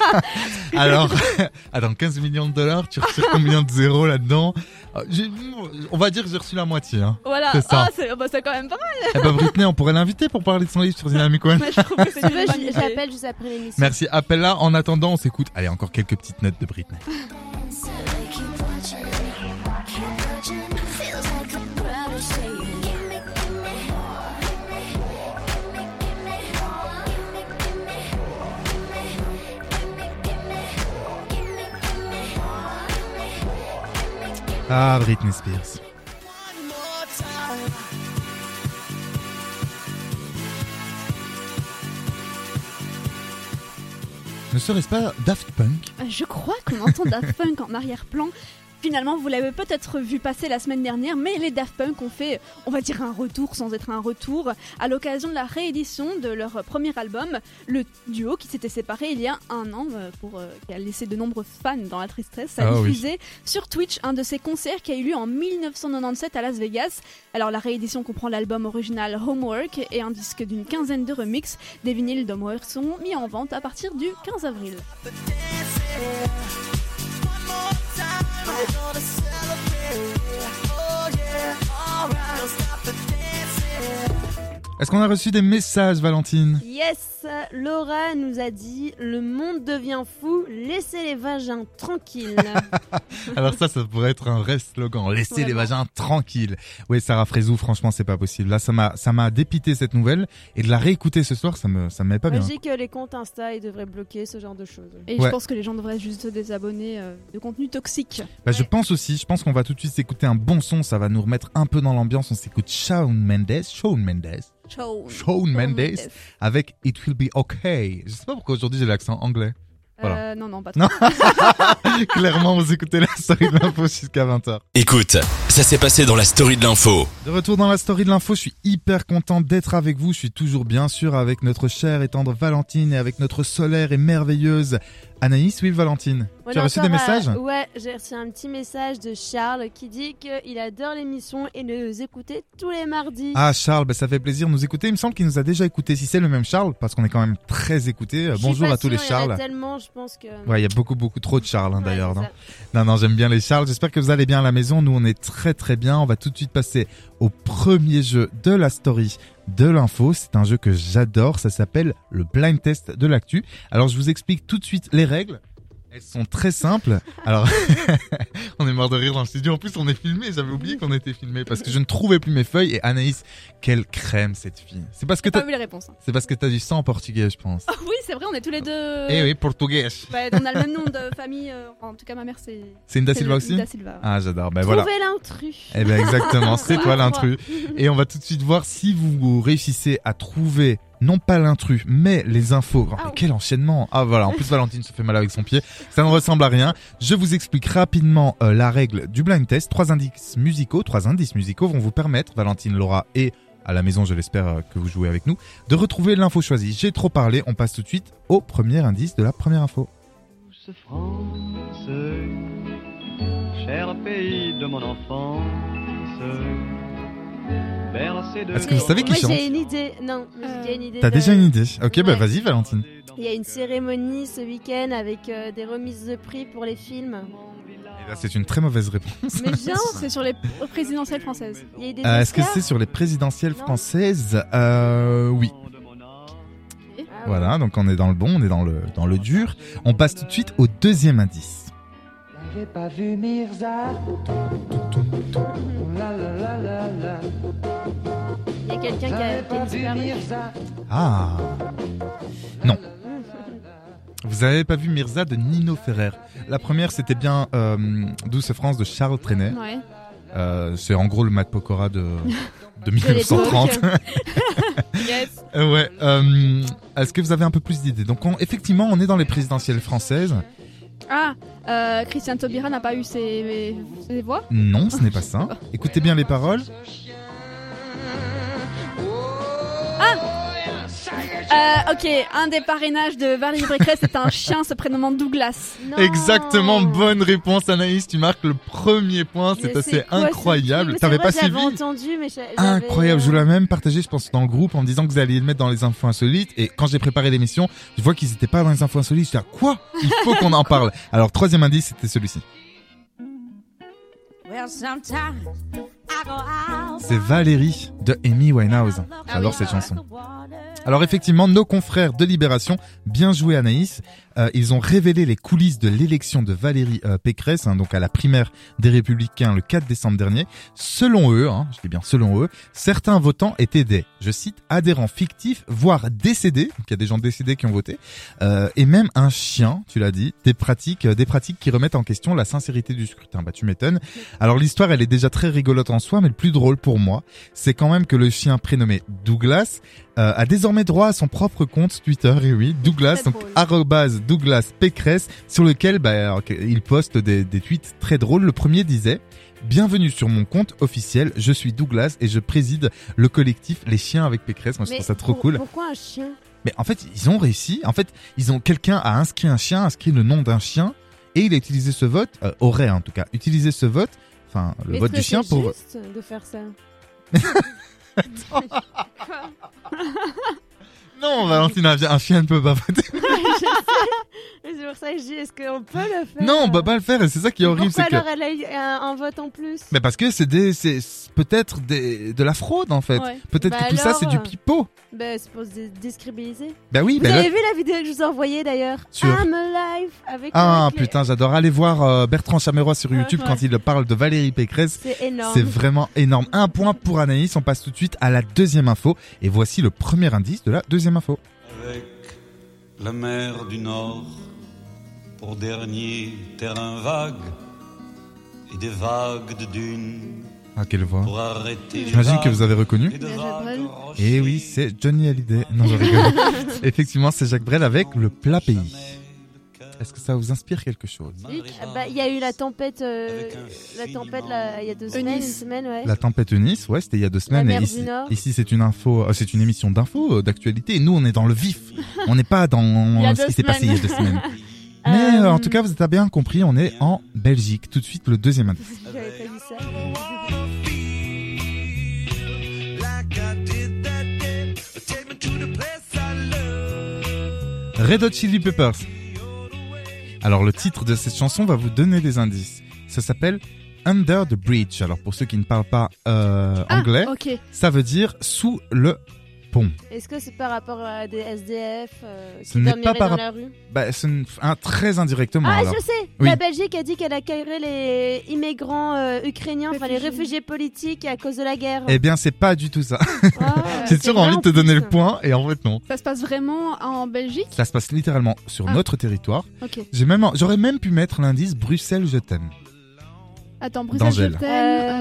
Alors, attends, 15 millions de dollars, tu retires combien de zéros là-dedans? On va dire que j'ai reçu la moitié. Hein. Voilà, C'est ça. Ah, c'est bah, c'est quand même pas mal. Eh ben, Britney, on pourrait l'inviter pour parler de son livre sur Dynamic One. j'appelle juste après l'émission. Merci, appelle-la. En attendant, on s'écoute. Allez, encore quelques petites notes de Britney. Ah, Britney Spears. Ne serait-ce pas Daft Punk? Je crois qu'on entend Daft Punk en arrière-plan. Finalement, vous l'avez peut-être vu passer la semaine dernière, mais les Daft Punk ont fait, on va dire, un retour sans être un retour, à l'occasion de la réédition de leur premier album, le duo qui s'était séparé il y a un an, euh, pour, euh, qui a laissé de nombreux fans dans la tristesse, a Ah oui. diffusé sur Twitch un de ses concerts qui a eu lieu en 1997 à Las Vegas. Alors la réédition comprend l'album original Homework et un disque d'une quinzaine de remixes. Des vinyles d'Homework sont mis en vente à partir du 15 avril. Est-ce qu'on a reçu des messages, Valentine? Yes, Laura nous a dit le monde devient fou, laissez les vagins tranquilles. Alors ça, ça pourrait être un vrai slogan. Laissez les vagins tranquilles. Oui, Sarah Frézou, franchement, c'est pas possible. Là, ça m'a, ça m'a dépité cette nouvelle et de la réécouter ce soir, ça me, ça me met pas bien. je dis que les comptes Insta ils devraient bloquer ce genre de choses. Et Ouais. je pense que les gens devraient juste se désabonner euh, de contenu toxique. Bah, je pense aussi. Je pense qu'on va tout de suite s'écouter un bon son. Ça va nous remettre un peu dans l'ambiance. On s'écoute Shawn Mendes, Shawn Mendes. Shawn Mendes avec It Will Be Okay. Je sais pas pourquoi aujourd'hui j'ai l'accent anglais. Voilà. Euh, non, non, pas trop. Non. Clairement, vous écoutez la story de l'info jusqu'à 20h. Écoute, ça s'est passé dans la story de l'info. De retour dans la story de l'info, je suis hyper content d'être avec vous. Je suis toujours bien sûr avec notre chère et tendre Valentine et avec notre solaire et merveilleuse Anaïs. Oui, Valentine. Tu as reçu des messages Ouais, j'ai reçu un petit message de Charles qui dit qu'il adore l'émission et nous écouter tous les mardis. Ah, Charles, bah, ça fait plaisir de nous écouter. Il me semble qu'il nous a déjà écouté. Si c'est le même Charles, parce qu'on est quand même très écouté. Bonjour pas à tous les sûre, il y en a Charles. tellement, je pense que. Ouais, il y a beaucoup, beaucoup trop de Charles, hein, Ouais, d'ailleurs. non, non j'aime bien les Charles. J'espère que vous allez bien à la maison. Nous, on est très, très bien. On va tout de suite passer au premier jeu de la story de l'info. C'est un jeu que j'adore. Ça s'appelle le blind test de l'actu. Alors, je vous explique tout de suite les règles. Elles sont très simples. Alors, on est mort de rire dans le studio. En plus, on est filmé. J'avais oublié qu'on était filmé parce que je ne trouvais plus mes feuilles. Et Anaïs, quelle crème cette fille. C'est parce que pas t'as, vu les réponses. hein. c'est parce que t'as du sang en portugais, je pense. Ah oui, c'est vrai, on est tous les deux. Eh oui, portugais. Ouais, on a le même nom de famille. euh, en tout cas, ma mère, c'est. C'est une da Silva aussi? Da Silva. Ah, j'adore. Ben voilà. Trouvez l'intrus. Eh ben exactement, c'est toi l'intrus. Et on va tout de suite voir si vous réussissez à trouver non pas l'intrus, mais les infos. Oh, mais Ah. quel enchaînement Ah voilà, en plus Valentine se fait mal avec son pied. Ça ne ressemble à rien. Je vous explique rapidement euh, la règle du blind test. Trois indices musicaux, trois indices musicaux vont vous permettre, Valentine, Laura et à la maison, je l'espère euh, que vous jouez avec nous, de retrouver l'info choisie. J'ai trop parlé, on passe tout de suite au premier indice de la première info. douce France, cher pays de mon enfance, bercé de Est-ce que vous savez qui Moi chante j'ai une idée. Non, mais j'ai déjà une idée. T'as de- déjà une idée Ok, bah Ouais. vas-y Valentine. Il y a une cérémonie ce week-end avec euh, des remises de prix pour les films. Et là, c'est une très mauvaise réponse. Mais genre, C'est sur les présidentielles françaises. il y a eu des Euh, Est-ce que Oscars c'est sur les présidentielles Non. françaises euh, Oui. Ah. Voilà, donc on est dans le bon, on est dans le, dans le dur. On passe tout de suite au deuxième indice. J'ai pas vu Mirza. La la la la la. Quelqu'un qui a, qui a disparu. Mirza. Ah Non. Vous avez pas vu Mirza de Nino Ferrer La première, c'était bien euh, Douce France de Charles Trenet. Ouais. Euh, c'est en gros le Matt Pokora de, de De 1930. l'époque. Yes. Euh, ouais. euh, Est-ce que vous avez un peu plus d'idées? Donc on- effectivement, on est dans les présidentielles françaises. Ah, euh, Christian Taubira n'a pas eu ses, ses voix? Non, ce n'est pas ça. Écoutez bien les paroles. Euh, ok, un des parrainages de Valérie Pécresse c'est un chien se prénommant Douglas. Non. Exactement, bonne réponse Anaïs, tu marques le premier point, c'est assez quoi, incroyable. T'avais pas suivi J'avais entendu, mais Incroyable, je vous l'ai même partagé, je pense, dans le groupe en me disant que vous alliez le mettre dans les infos insolites. Et quand j'ai préparé l'émission, je vois qu'ils étaient pas dans les infos insolites. Je dis, ah, quoi? Il faut qu'on en parle. Alors, troisième indice, c'était celui-ci. C'est Valérie de Amy Winehouse. J'adore cette chanson. Alors effectivement, nos confrères de Libération, bien joué Anaïs, euh, ils ont révélé les coulisses de l'élection de Valérie euh, Pécresse, hein, donc à la primaire des Républicains le 4 décembre dernier. Selon eux, hein, je dis bien selon eux, certains votants étaient des, je cite, adhérents fictifs, voire décédés, donc il y a des gens décédés qui ont voté, euh, et même un chien, tu l'as dit, des pratiques, euh, des pratiques qui remettent en question la sincérité du scrutin. Bah tu m'étonnes. Alors l'histoire, elle est déjà très rigolote en soi, mais le plus drôle pour moi, c'est quand même que le chien prénommé Douglas euh, a désormais droit à son propre compte Twitter, et oui, Douglas, donc arrobase Douglas Pécresse, sur lequel bah, il poste des, des tweets très drôles. Le premier disait Bienvenue sur mon compte officiel, je suis Douglas et je préside le collectif Les Chiens avec Pécresse. Moi je Mais trouve ça trop pour- cool. Pourquoi un chien? Mais en fait, ils ont réussi. En fait, ils ont quelqu'un a inscrit un chien, inscrit le nom d'un chien, et il a utilisé ce vote, euh, aurait en tout cas utilisé ce vote, enfin le Mais vote du chien c'est pour. juste de faire ça? Non, Valentine, un, un chien ne peut pas voter. C'est pour ça que je dis, est-ce qu'on peut le faire? Non, on peut pas le faire, et c'est ça qui est horrible, Pourquoi c'est que. alors elle a eu un, un vote en plus? Mais parce que c'est des, c'est peut-être des, de la fraude en fait. Ouais. Peut-être Bah que tout ça c'est du euh, pipeau. Ben, c'est pour se décrédibiliser. Bah oui, Vous bah là- avez vu la vidéo que je vous ai envoyée d'ailleurs? Sur- I'm alive avec Ah avec les- putain, j'adore aller voir euh, Bertrand Chameroy sur Ouais, YouTube ouais. quand il parle de Valérie Pécresse. C'est énorme. C'est vraiment énorme. Un point pour Anaïs. On passe tout de suite à la deuxième info. Et voici le premier indice de la deuxième info. avec la mer du Nord pour dernier terrain vague et des vagues de dunes Ah, quelle voix. pour arrêter les J'imagine que vous avez reconnu. et. Et oui, c'est Johnny Hallyday. Non, je rigole. Effectivement, c'est Jacques Brel avec le plat pays. Est-ce que ça vous inspire quelque chose Ah bah, Il y a eu la tempête, euh, la tempête il y a deux semaines, semaine, ouais. La tempête Eunice, ouais, c'était il y a deux semaines. mer et du ici, Nord. ici c'est une info, euh, c'est une émission d'info, euh, d'actualité. Et nous, on est dans le vif. On n'est pas dans ce qui s'est passé il y a deux semaines. Mais euh, en tout cas, vous avez bien compris, on est en Belgique. Tout de suite, le deuxième indice. Red Hot Chili Peppers. Alors, le titre de cette chanson va vous donner des indices. Ça s'appelle Under the Bridge. Alors, pour ceux qui ne parlent pas euh, Ah, anglais, ça veut dire sous le pont. Est-ce que c'est par rapport à des SDF euh, Ce qui n'est dormiraient pas par dans la rue? Bah, un, très indirectement. Ah, alors. je sais Oui. La Belgique a dit qu'elle accueillerait les immigrants euh, ukrainiens, enfin les Réfugiés. politiques à cause de la guerre. Eh bien, c'est pas du tout ça. Ah, J'ai toujours envie en de te donner plus. le point, et en fait, non. Ça se passe vraiment en Belgique? Ça se passe littéralement sur Ah. notre territoire. Ok. J'ai même, j'aurais même pu mettre l'indice Bruxelles, je t'aime. Attends, Bruxelles, Euh,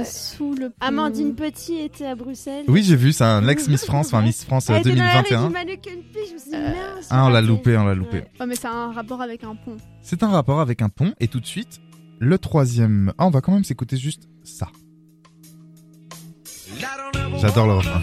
euh, sous le pont. Amandine Petit était à Bruxelles. Oui, j'ai vu, c'est un ex-Miss France, enfin Miss France Elle était dans la rue 2021. du Mannequin Pige, je me suis dit, Euh, mince, Ah, on l'a loupé, on l'a loupé. Ouais. Ouais, mais c'est un rapport avec un pont. C'est un rapport avec un pont, et tout de suite, le troisième. Ah, on va quand même s'écouter juste ça. J'adore le refrain.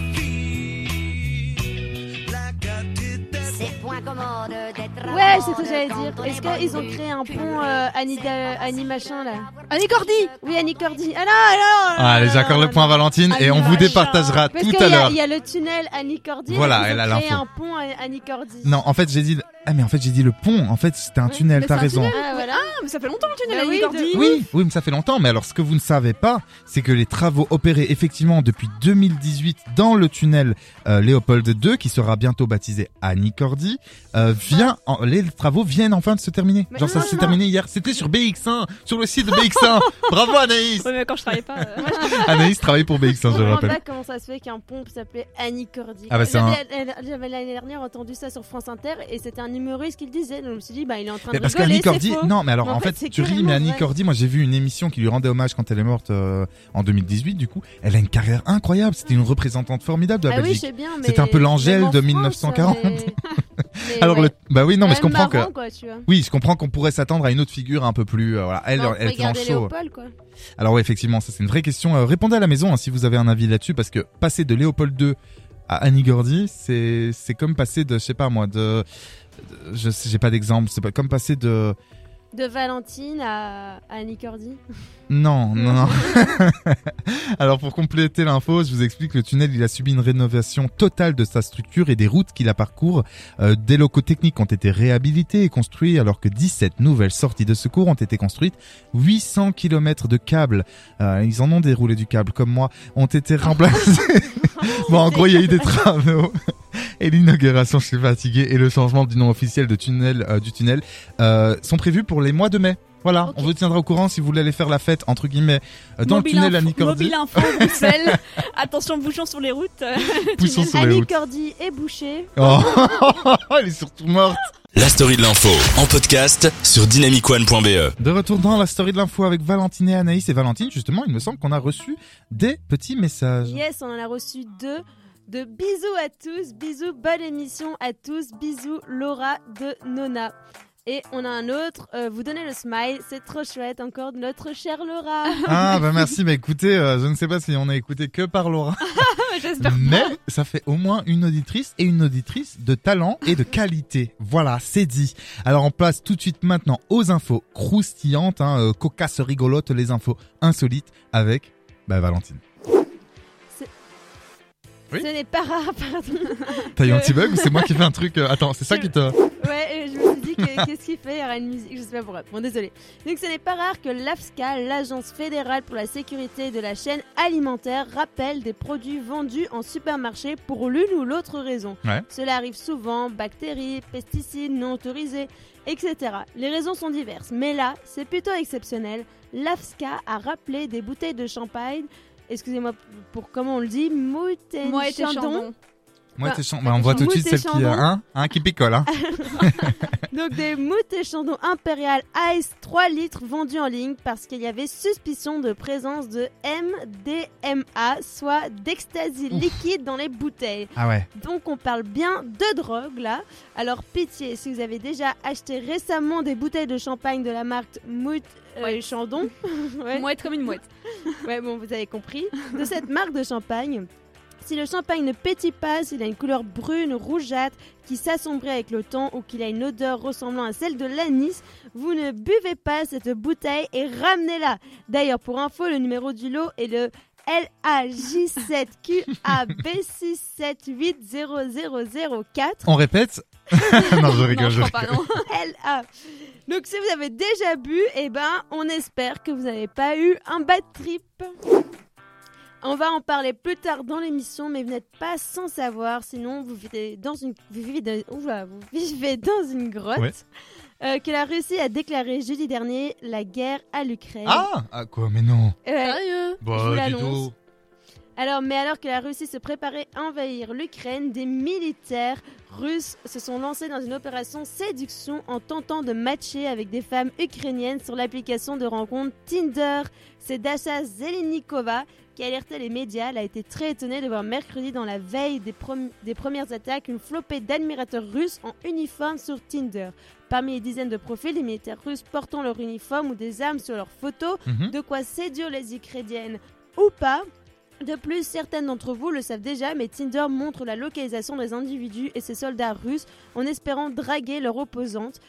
Ouais, c'est ce que j'allais dire. Est-ce qu'ils ont créé un pont euh, Annie, Da- Annie machin là Annie Cordy Oui, Annie Cordy. Ah non, Ah, allez, non, j'accorde le point à. Valentine, et on vous départagera Parce tout à l'heure. Il y a le tunnel Annie Cordy. Voilà, elle ont a créé l'info. un pont à Annie Cordy. Non, en fait, j'ai dit. Ah, mais en fait, j'ai dit le pont. En fait, c'était un Ouais, tunnel, t'as raison. tunnel. Ah voilà. Ah, mais ça fait longtemps le tunnel Bah Annie oui, de- Oui, oui, mais ça fait longtemps. Mais alors, ce que vous ne savez pas, c'est que les travaux opérés effectivement depuis 2018 dans le tunnel euh, Léopold II, qui sera bientôt baptisé Annie Cordy, euh, vient, en- les travaux viennent enfin de se terminer. Mais Genre, ça s'est terminé hier. C'était sur BX1, sur le site de BX1. Bravo Anaïs. Ouais, mais quand je travaillais pas. euh, Anaïs travaille pour BX1, Je je le rappelle. pas comment ça se fait qu'un pont s'appelait Annie Cordy. Ah bah, J'avais l'année dernière entendu ça sur France Inter et c'était un humoriste qui le disait. Donc je me suis dit, bah il est en train Mais de parce rigoler, qu'Annie Cordy, non, mais alors Mais en, en fait, fait, c'est tu ris, mais Annie vrai. Cordy, moi j'ai vu une émission qui lui rendait hommage quand elle est morte euh, en 2018. Du coup, elle a une carrière incroyable. C'était une représentante formidable de la Ah oui, je Belgique. sais bien, mais. C'était un peu l'Angèle de France, 1940. alors ouais. le, bah oui, non, mais je comprends que. marrant, quoi, tu vois. Oui, je comprends qu'on pourrait s'attendre à une autre figure un peu plus. euh, voilà, elle, elle. Léopold, quoi. Alors oui, effectivement, ça c'est une vraie question. Euh, répondez à la maison hein, si vous avez un avis là-dessus, parce que passer de Léopold II à Annie Gordy, c'est c'est comme passer de, je sais pas moi, de, de- je j'ai pas d'exemple. C'est pas comme passer de. De Valentine à Annie Cordy. Non, non, non. Alors pour compléter l'info, je vous explique le tunnel, il a subi une rénovation totale de sa structure et des routes qui la parcourent. Euh, des locaux techniques ont été réhabilités et construits alors que 17 nouvelles sorties de secours ont été construites. 800 km de câbles, euh, ils en ont déroulé du câble comme moi, ont été remplacés. bon, en gros, il y a eu des travaux. Et l'inauguration, je suis fatigué, et le changement du nom officiel de tunnel, euh, du tunnel euh, sont prévus pour les mois de mai. Voilà, on vous tiendra au courant si vous voulez aller faire la fête, entre guillemets, euh, dans Mobile le tunnel info- Annie. Mobile info, Bruxelles. Attention, bouchons sur les routes. Poussons sur les Annie routes. Cordy est bouchée. Oh, elle est surtout morte. La story de l'info en podcast sur dynamicone.be. De retour dans la story de l'info avec Valentine et Anaïs. Et Valentine, justement, il me semble qu'on a reçu des petits messages. Yes, on en a reçu deux. De bisous à tous, bisous, bonne émission à tous, bisous Laura de Nona. Et on a un autre, euh, vous donnez le smile, c'est trop chouette encore de notre chère Laura. Ah, bah merci. Bah écoutez, euh, je ne sais pas si on a écouté que par Laura. J'espère. Mais ça fait au moins une auditrice et une auditrice de talent et de qualité. Voilà, c'est dit. Alors on place tout de suite maintenant aux infos croustillantes, hein, euh, cocasses rigolotes, les infos insolites avec bah, Valentine. Oui. Ce n'est pas rare, pardon. T'as eu un petit bug ou c'est moi qui fais un truc euh, Attends, c'est ça qui te... Ouais, je me suis dit que- qu'est-ce qu'il fait Il y aura une musique, je sais pas pourquoi. Bon, désolé. Donc, ce n'est pas rare que l'AFSCA, l'Agence fédérale pour la sécurité de la chaîne alimentaire, rappelle des produits vendus en supermarché pour l'une ou l'autre raison. Ouais. Cela arrive souvent, bactéries, pesticides non autorisés, etc. Les raisons sont diverses, mais là, c'est plutôt exceptionnel. L'AFSCA a rappelé des bouteilles de champagne. Excusez-moi pour comment on le dit, tes Chandon. Moi, Bah, bah, on voit tout de suite celle qui... Chandon. Hein, hein, qui picole, hein. Donc des moutes et chandons impérial Ice 3 litres vendus en ligne parce qu'il y avait suspicion de présence de MDMA, soit d'ecstasy liquide dans les bouteilles. Ah ouais. Donc on parle bien de drogue là. Alors pitié, si vous avez déjà acheté récemment des bouteilles de champagne de la marque Mout euh, Ouais. Chandon, ouais, Mouette comme une mouette. Ouais, bon, vous avez compris. De cette marque de champagne. Si le champagne ne pétille pas, s'il a une couleur brune, rougeâtre, qui s'assombrit avec le temps ou qu'il a une odeur ressemblant à celle de l'anis, vous ne buvez pas cette bouteille et ramenez-la. D'ailleurs, pour info, le numéro du lot est le LAJ7QAB6780004. On répète Non, je rigole, non, je je crois rigole. pas, non. LA. Donc si vous avez déjà bu, eh ben on espère que vous n'avez pas eu un bad trip. On va en parler plus tard dans l'émission, mais vous n'êtes pas sans savoir, sinon vous vivez dans une, vous vivez de- oula, vous vivez dans une grotte. Ouais. euh, que la Russie a déclaré jeudi dernier la guerre à l'Ukraine. Ah Ah quoi, mais non. Ouais. Sérieux? Je vous l'annonce. Alors, mais alors que la Russie se préparait à envahir l'Ukraine, des militaires russes se sont lancés dans une opération séduction en tentant de matcher avec des femmes ukrainiennes sur l'application de rencontre Tinder. C'est Dasha Zelenikova qui a alerté les médias. A été très étonnée de voir mercredi, dans la veille des, des premières attaques, une flopée d'admirateurs russes en uniforme sur Tinder. Parmi les dizaines de profils, les militaires russes portant leur uniforme ou des armes sur leurs photos, Mhm. de quoi séduire les Ukrainiennes ou pas. De plus, certaines d'entre vous le savent déjà, mais Tinder montre la localisation des individus et ses soldats russes en espérant draguer leur opposante.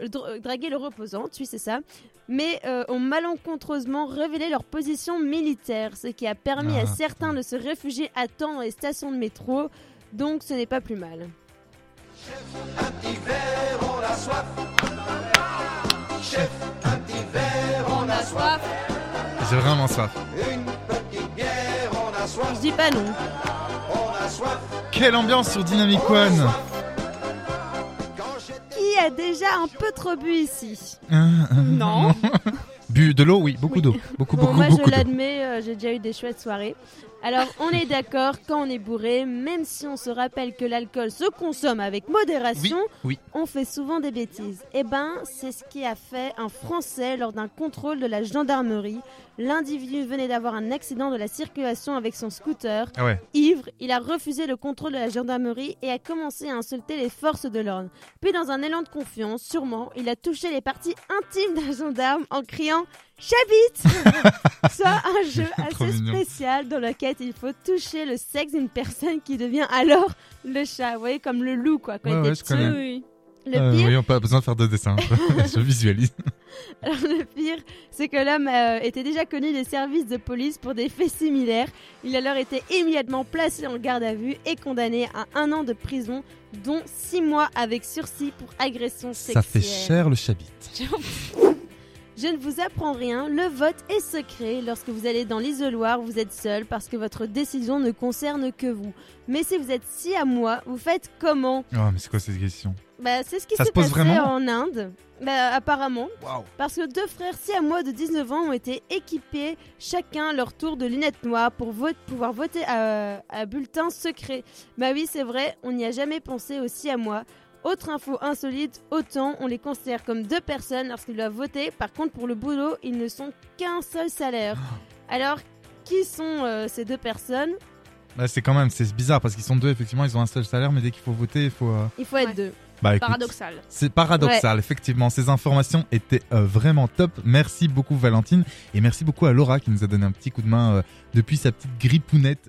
Euh, dra- draguer leur opposante, oui c'est ça, mais euh, ont malencontreusement révélé leur position militaire, ce qui a permis Ah, à certains de se réfugier à temps dans les stations de métro, donc ce n'est pas plus mal. On a soif. J'ai vraiment soif. Je dis pas non. Quelle ambiance sur Dynamic One a déjà un peu trop bu ici Non. Bu de l'eau, oui, beaucoup d'eau. Beaucoup, Bon, beaucoup, moi beaucoup je l'admets, euh, j'ai déjà eu des chouettes soirées. Alors on est d'accord, quand on est bourré, même si on se rappelle que l'alcool se consomme avec modération, oui. on fait souvent des bêtises. Eh ben, c'est ce qui a fait un Français lors d'un contrôle de la gendarmerie. L'individu venait d'avoir un accident de la circulation avec son scooter. Ah ouais. Ivre, il a refusé le contrôle de la gendarmerie et a commencé à insulter les forces de l'ordre. Puis, dans un élan de confiance, sûrement, il a touché les parties intimes d'un gendarme en criant Chabit Soit un jeu assez spécial dans lequel il faut toucher le sexe d'une personne qui devient alors le chat. Vous voyez, comme le loup, quoi. Quand Ouais, il ouais, était petit. oui. Le Euh, pire, pas besoin de faire de dessin. je visualise. Alors, le pire, c'est que l'homme euh, était déjà connu des services de police pour des faits similaires. Il a alors été immédiatement placé en garde à vue et condamné à un an de prison, dont six mois avec sursis pour agression sexuelle. Ça fait cher le chabit. Je ne vous apprends rien, le vote est secret. Lorsque vous allez dans l'isoloir, vous êtes seul parce que votre décision ne concerne que vous. Mais si vous êtes si à moi, vous faites comment? Oh, mais c'est quoi cette question? Bah, c'est ce qui s'est se passé vraiment? en Inde. Bah, apparemment. Waouh. Parce que deux frères siamois de 19 ans ont été équipés chacun leur tour de lunettes noires pour vote- pouvoir voter à, à bulletin secret. Bah oui, c'est vrai, on n'y a jamais pensé aux siamois. Autre info insolite, autant on les considère comme deux personnes lorsqu'ils doivent voter. Par contre, pour le boulot, ils ne sont qu'un seul salaire. Alors, qui sont euh, ces deux personnes? Bah, c'est quand même, c'est bizarre parce qu'ils sont deux, effectivement, ils ont un seul salaire, mais dès qu'il faut voter, il faut. euh, Il faut être Ouais. deux. Bah, écoute, Paradoxal. C'est paradoxal, effectivement. Ces informations étaient euh, vraiment top. Merci beaucoup, Valentine. Et merci beaucoup à Laura qui nous a donné un petit coup de main euh, depuis sa petite grippounette.